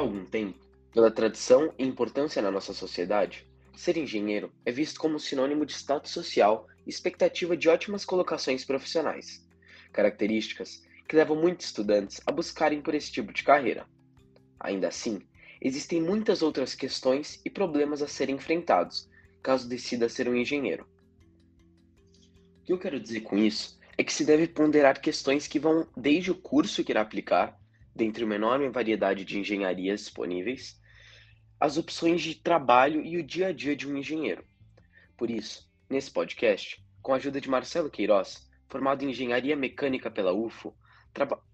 Há algum tempo, pela tradição e importância na nossa sociedade, ser engenheiro é visto como sinônimo de status social e expectativa de ótimas colocações profissionais, características que levam muitos estudantes a buscarem por esse tipo de carreira. Ainda assim, existem muitas outras questões e problemas a serem enfrentados caso decida ser um engenheiro. O que eu quero dizer com isso é que se deve ponderar questões que vão desde o curso que irá aplicar, dentre uma enorme variedade de engenharias disponíveis, as opções de trabalho e o dia a dia de um engenheiro. Por isso, nesse podcast, com a ajuda de Marcelo Queiroz, formado em Engenharia Mecânica pela UFO,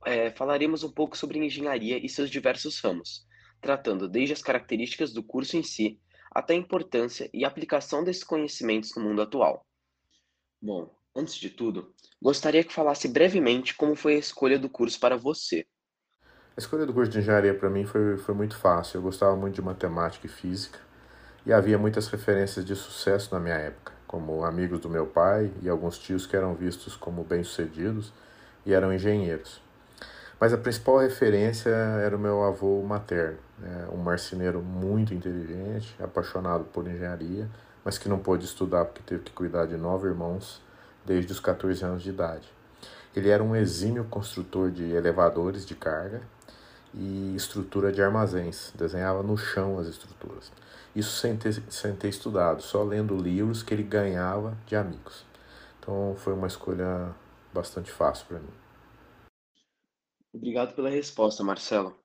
é, falaremos um pouco sobre engenharia e seus diversos ramos, tratando desde as características do curso em si até a importância e aplicação desses conhecimentos no mundo atual. Bom, antes de tudo, gostaria que falasse brevemente como foi a escolha do curso para você. A escolha do curso de engenharia para mim foi, foi muito fácil. Eu gostava muito de matemática e física e havia muitas referências de sucesso na minha época, como amigos do meu pai e alguns tios que eram vistos como bem-sucedidos e eram engenheiros. Mas a principal referência era o meu avô materno, né? um marceneiro muito inteligente, apaixonado por engenharia, mas que não pôde estudar porque teve que cuidar de nove irmãos desde os 14 anos de idade. Ele era um exímio construtor de elevadores de carga e estrutura de armazéns. Desenhava no chão as estruturas. Isso sem ter, sem ter estudado, só lendo livros que ele ganhava de amigos. Então foi uma escolha bastante fácil para mim. Obrigado pela resposta, Marcelo.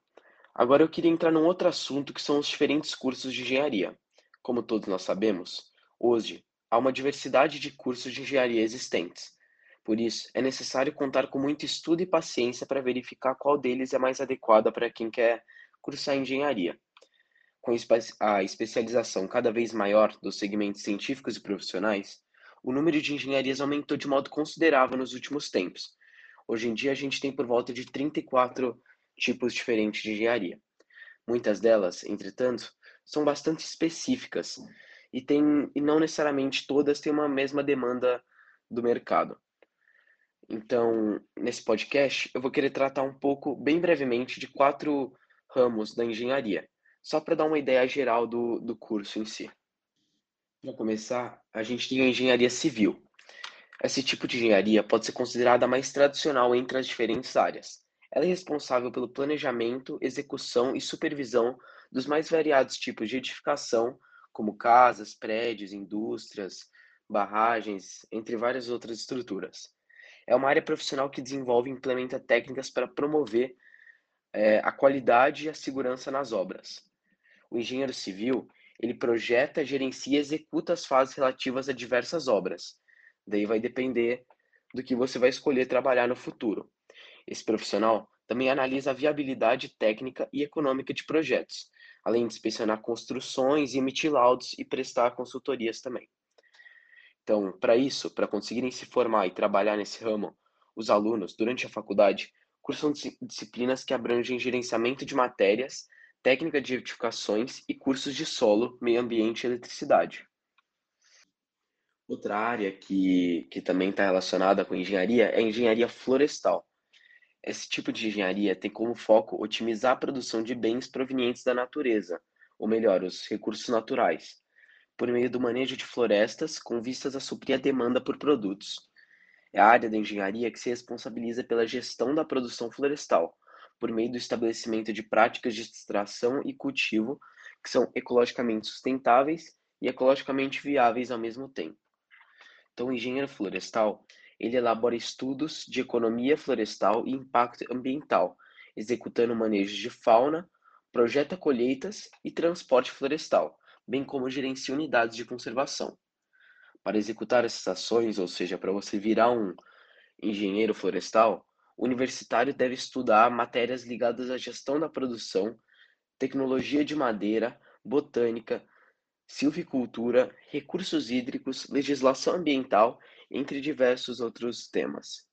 Agora eu queria entrar num outro assunto que são os diferentes cursos de engenharia. Como todos nós sabemos, hoje há uma diversidade de cursos de engenharia existentes, por isso, é necessário contar com muito estudo e paciência para verificar qual deles é mais adequado para quem quer cursar engenharia. Com a especialização cada vez maior dos segmentos científicos e profissionais, o número de engenharias aumentou de modo considerável nos últimos tempos. Hoje em dia, a gente tem por volta de 34 tipos diferentes de engenharia. Muitas delas, entretanto, são bastante específicas e, tem, e não necessariamente todas têm uma mesma demanda do mercado. Então, nesse podcast, eu vou querer tratar um pouco, bem brevemente, de quatro ramos da engenharia, só para dar uma ideia geral do, do curso em si. Para começar, a gente tem a engenharia civil. Esse tipo de engenharia pode ser considerada a mais tradicional entre as diferentes áreas. Ela é responsável pelo planejamento, execução e supervisão dos mais variados tipos de edificação, como casas, prédios, indústrias, barragens, entre várias outras estruturas é uma área profissional que desenvolve e implementa técnicas para promover é, a qualidade e a segurança nas obras. O engenheiro civil, ele projeta, gerencia e executa as fases relativas a diversas obras. Daí vai depender do que você vai escolher trabalhar no futuro. Esse profissional também analisa a viabilidade técnica e econômica de projetos, além de inspecionar construções emitir laudos e prestar consultorias também. Então, para isso, para conseguirem se formar e trabalhar nesse ramo, os alunos, durante a faculdade, cursam disciplinas que abrangem gerenciamento de matérias, técnica de edificações e cursos de solo, meio ambiente e eletricidade. Outra área que, que também está relacionada com engenharia é a engenharia florestal. Esse tipo de engenharia tem como foco otimizar a produção de bens provenientes da natureza, ou melhor, os recursos naturais, por meio do manejo de florestas com vistas a suprir a demanda por produtos. É a área da engenharia que se responsabiliza pela gestão da produção florestal, por meio do estabelecimento de práticas de extração e cultivo que são ecologicamente sustentáveis e ecologicamente viáveis ao mesmo tempo. Então, o engenheiro florestal, ele elabora estudos de economia florestal e impacto ambiental, executando manejos de fauna, projeta colheitas e transporte florestal, bem como gerencia unidades de conservação. Para executar essas ações, ou seja, para você virar um engenheiro florestal, o universitário deve estudar matérias ligadas à gestão da produção, tecnologia de madeira, botânica, silvicultura, recursos hídricos, legislação ambiental, entre diversos outros temas.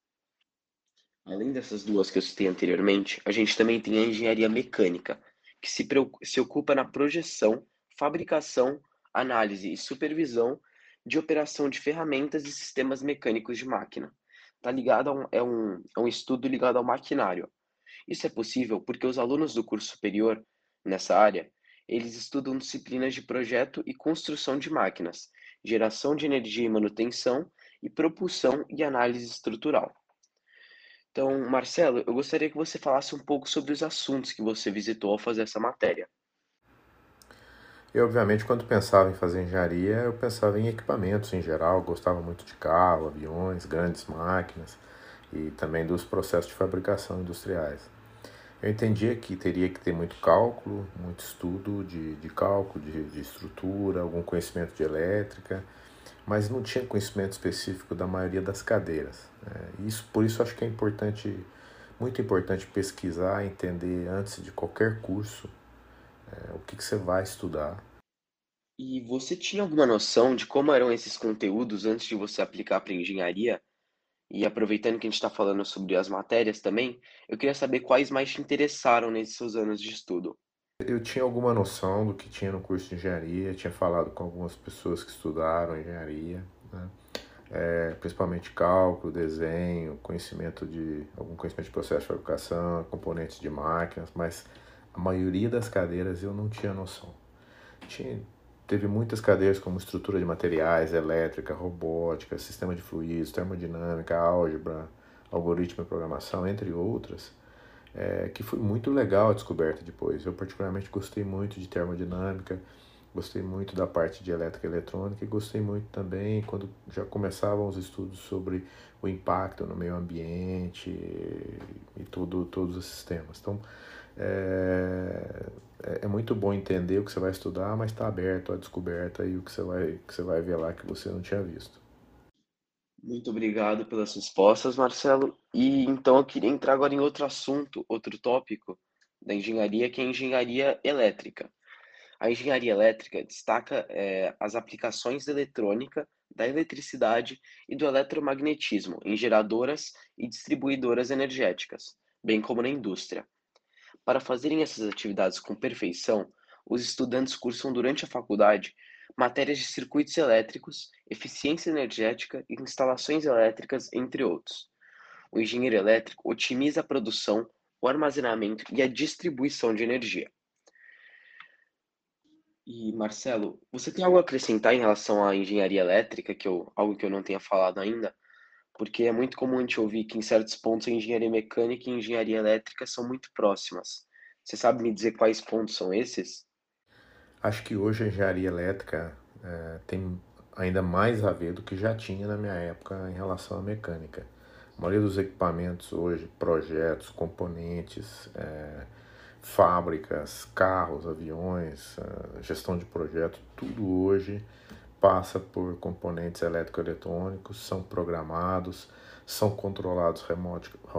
Além dessas duas que eu citei anteriormente, a gente também tem a engenharia mecânica, que se, se ocupa na projeção fabricação, análise e supervisão de operação de ferramentas e sistemas mecânicos de máquina. Tá ligado a um, é, um, é um estudo ligado ao maquinário. Isso é possível porque os alunos do curso superior Nessa área, eles estudam disciplinas de projeto e construção de máquinas, geração de energia e manutenção, e propulsão e análise estrutural. Então, Marcelo, eu gostaria que você falasse um pouco sobre os assuntos que você visitou ao fazer essa matéria. Eu, obviamente, quando pensava em fazer engenharia, eu pensava em equipamentos em geral, gostava muito de carro, aviões, grandes máquinas e também dos processos de fabricação industriais. Eu entendia que teria que ter muito cálculo, muito estudo de, de cálculo, de, de estrutura, algum conhecimento de elétrica, mas não tinha conhecimento específico da maioria das cadeiras. Né? Isso, por isso acho que é importante, muito importante pesquisar, entender antes de qualquer curso é, o que, que você vai estudar. E você tinha alguma noção de como eram esses conteúdos antes de você aplicar para engenharia? E aproveitando que a gente está falando sobre as matérias também, eu queria saber quais mais te interessaram nesses seus anos de estudo. Eu tinha alguma noção do que tinha no curso de engenharia, tinha falado com algumas pessoas que estudaram engenharia, né? é, principalmente cálculo, desenho, conhecimento de algum conhecimento de processo de fabricação, componentes de máquinas, mas a maioria das cadeiras eu não tinha noção. Tinha, teve muitas cadeiras como estrutura de materiais, elétrica, robótica, sistema de fluidos, termodinâmica, álgebra, algoritmo e programação, entre outras é, que foi muito legal a descoberta depois. Eu particularmente gostei muito de termodinâmica, gostei muito da parte de elétrica e eletrônica e gostei muito também quando já começavam os estudos sobre o impacto no meio ambiente e tudo, todos os sistemas. Então, é, é muito bom entender o que você vai estudar, mas está aberto à descoberta e o que você vai, que você vai ver lá que você não tinha visto. Muito obrigado pelas respostas, Marcelo. E então eu queria entrar agora em outro assunto, outro tópico da engenharia, que é a engenharia elétrica. A engenharia elétrica destaca é, as aplicações da eletrônica, da eletricidade e do eletromagnetismo em geradoras e distribuidoras energéticas, bem como na indústria. Para fazerem essas atividades com perfeição, os estudantes cursam durante a faculdade matérias de circuitos elétricos, eficiência energética e instalações elétricas, entre outros. O engenheiro elétrico otimiza a produção, o armazenamento e a distribuição de energia. E Marcelo, você tem algo a acrescentar em relação à engenharia elétrica, que eu, algo que eu não tenha falado ainda? Porque é muito comum a gente ouvir que em certos pontos a engenharia mecânica e a engenharia elétrica são muito próximas. Você sabe me dizer quais pontos são esses? Acho que hoje a engenharia elétrica é, tem ainda mais a ver do que já tinha na minha época em relação à mecânica. A maioria dos equipamentos hoje, projetos, componentes, é, fábricas, carros, aviões, é, gestão de projetos, tudo hoje passa por componentes elétrico-eletrônicos, são programados, são controlados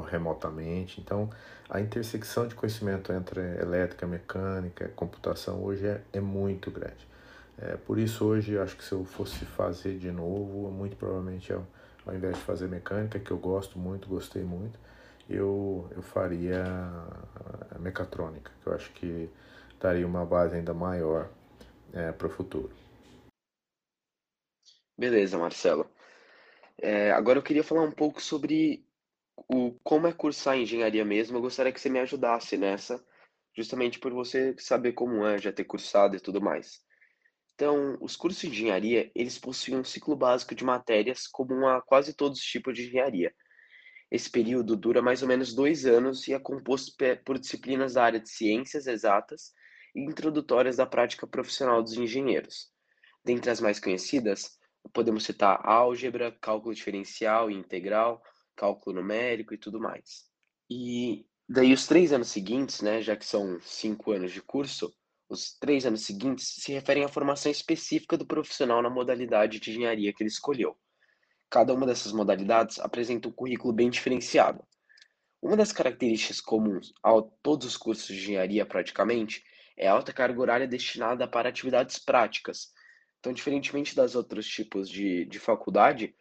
remotamente. Então, a intersecção de conhecimento entre elétrica, mecânica, computação hoje é, é muito grande. É, por isso, hoje, acho que se eu fosse fazer de novo, muito provavelmente, ao, ao invés de fazer mecânica, que eu gosto muito, gostei muito, eu, eu faria mecatrônica, que eu acho que daria uma base ainda maior é, para o futuro. Beleza, Marcelo. É, agora eu queria falar um pouco sobre o como é cursar engenharia mesmo. Eu gostaria que você me ajudasse nessa, justamente por você saber como é, já ter cursado e tudo mais. Então, os cursos de engenharia, eles possuem um ciclo básico de matérias comum a quase todos os tipos de engenharia. Esse período dura mais ou menos dois anos e é composto por disciplinas da área de ciências exatas e introdutórias da prática profissional dos engenheiros. Dentre as mais conhecidas, podemos citar álgebra, cálculo diferencial e integral, cálculo numérico e tudo mais. E daí os três anos seguintes, né, já que são cinco anos de curso, os três anos seguintes se referem à formação específica do profissional na modalidade de engenharia que ele escolheu. Cada uma dessas modalidades apresenta um currículo bem diferenciado. Uma das características comuns a todos os cursos de engenharia, praticamente, é a alta carga horária destinada para atividades práticas, então, diferentemente das outros tipos de, de faculdade,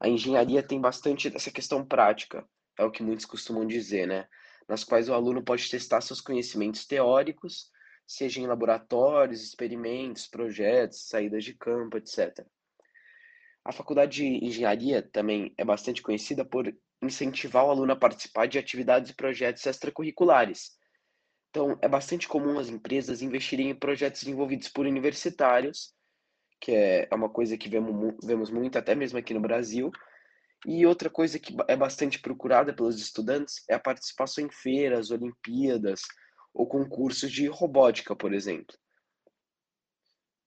a engenharia tem bastante dessa questão prática, é o que muitos costumam dizer, né? Nas quais o aluno pode testar seus conhecimentos teóricos, seja em laboratórios, experimentos, projetos, saídas de campo, etc. A faculdade de engenharia também é bastante conhecida por incentivar o aluno a participar de atividades e projetos extracurriculares, Então, é bastante comum as empresas investirem em projetos desenvolvidos por universitários, que é é uma coisa que vemos vemos muito até mesmo aqui no Brasil. E outra coisa que é bastante procurada pelos estudantes é a participação em feiras, Olimpíadas ou concursos de robótica, por exemplo.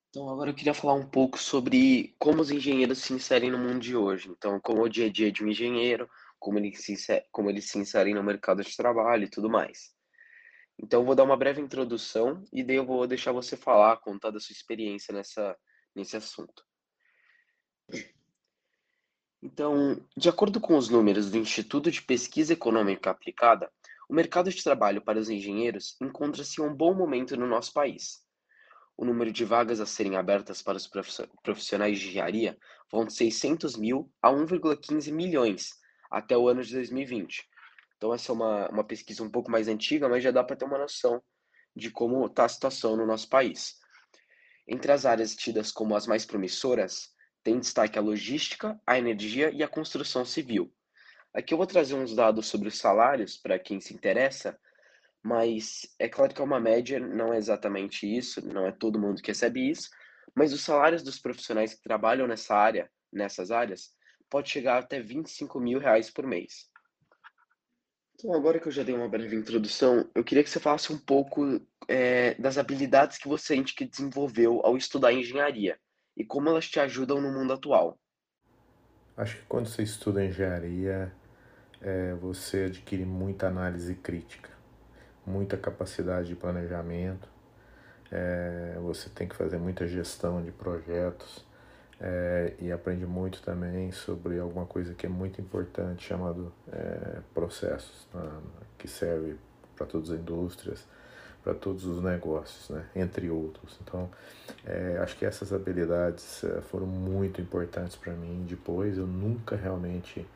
Então, agora eu queria falar um pouco sobre como os engenheiros se inserem no mundo de hoje. Então, como é o dia a dia de um engenheiro, como ele se inse como eles se inserem no mercado de trabalho e tudo mais. Então, eu vou dar uma breve introdução e daí eu vou deixar você falar, contar da sua experiência nessa nesse assunto. Então, de acordo com os números do Instituto de Pesquisa Econômica Aplicada, o mercado de trabalho para os engenheiros encontra-se em um bom momento no nosso país. O número de vagas a serem abertas para os profissionais de engenharia vão de 600 mil a 1,15 milhões até o ano de 2020. Então, essa é uma, uma pesquisa um pouco mais antiga, mas já dá para ter uma noção de como está a situação no nosso país. Entre as áreas tidas como as mais promissoras, tem destaque a logística, a energia e a construção civil. Aqui eu vou trazer uns dados sobre os salários para quem se interessa, mas é claro que é uma média, não é exatamente isso, não é todo mundo que recebe isso, mas os salários dos profissionais que trabalham nessa área, nessas áreas, pode chegar até 25 mil reais por mês. Então, agora que eu já dei uma breve introdução, eu queria que você falasse um pouco é, das habilidades que você sente que desenvolveu ao estudar engenharia e como elas te ajudam no mundo atual. Acho que quando você estuda engenharia, é, você adquire muita análise crítica, muita capacidade de planejamento, é, você tem que fazer muita gestão de projetos é, e aprende muito também sobre alguma coisa que é muito importante chamado é, processos, né, que serve para todas as indústrias, para todos os negócios, né, entre outros. Então, é, acho que essas habilidades é, foram muito importantes para mim. Depois, eu nunca realmente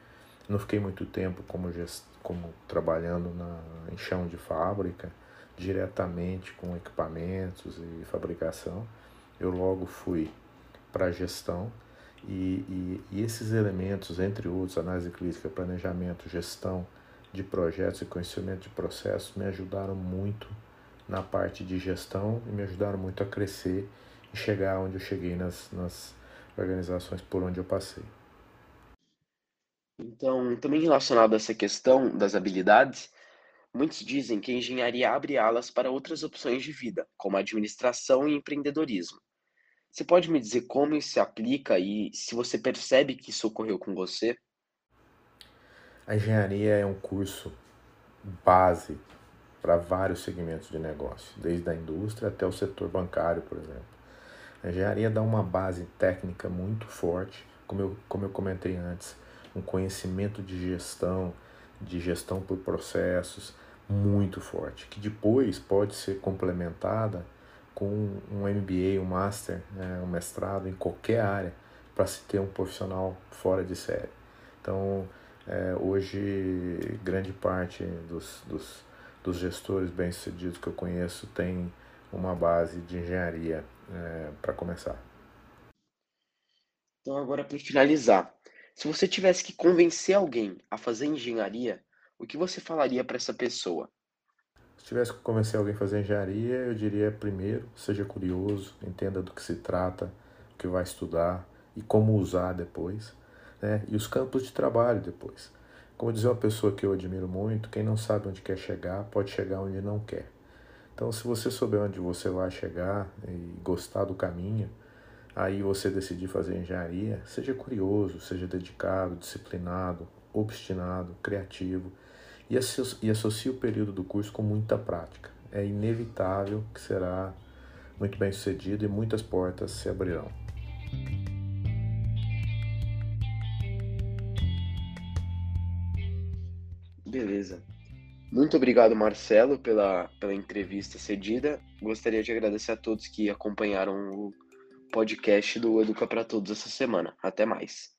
não fiquei muito tempo como, gest, como trabalhando na, em chão de fábrica, diretamente com equipamentos e fabricação. Eu logo fui para a gestão e, e, e, esses elementos, entre outros, análise crítica, planejamento, gestão de projetos e conhecimento de processos, me ajudaram muito na parte de gestão e me ajudaram muito a crescer e chegar onde eu cheguei nas, nas organizações por onde eu passei. Então, também relacionado a essa questão das habilidades, muitos dizem que a engenharia abre alas para outras opções de vida, como administração e empreendedorismo. Você pode me dizer como isso se aplica e se você percebe que isso ocorreu com você? A engenharia é um curso base para vários segmentos de negócio, desde a indústria até o setor bancário, por exemplo. A engenharia dá uma base técnica muito forte, como eu, como eu comentei antes, um conhecimento de gestão, de gestão por processos muito forte, que depois pode ser complementada com um MBA, um Master, né, um mestrado em qualquer área para se ter um profissional fora de série. Então, é, hoje, grande parte dos, dos, dos gestores bem-sucedidos que eu conheço tem uma base de engenharia é, para começar. Então, agora para finalizar, se você tivesse que convencer alguém a fazer engenharia, o que você falaria para essa pessoa? Tivesse que convencer alguém a fazer engenharia, eu diria primeiro, seja curioso, entenda do que se trata, o que vai estudar e como usar depois, né? E os campos de trabalho depois. Como dizia uma pessoa que eu admiro muito, quem não sabe onde quer chegar, pode chegar onde não quer. Então, se você souber onde você vai chegar e gostar do caminho, aí você decidir fazer engenharia, seja curioso, seja dedicado, disciplinado, obstinado, criativo e associe, o período do curso com muita prática. É inevitável que será muito bem sucedido e muitas portas se abrirão. Beleza. Muito obrigado, Marcelo, pela, pela entrevista cedida. Gostaria de agradecer a todos que acompanharam o podcast do Educa para Todos essa semana. Até mais.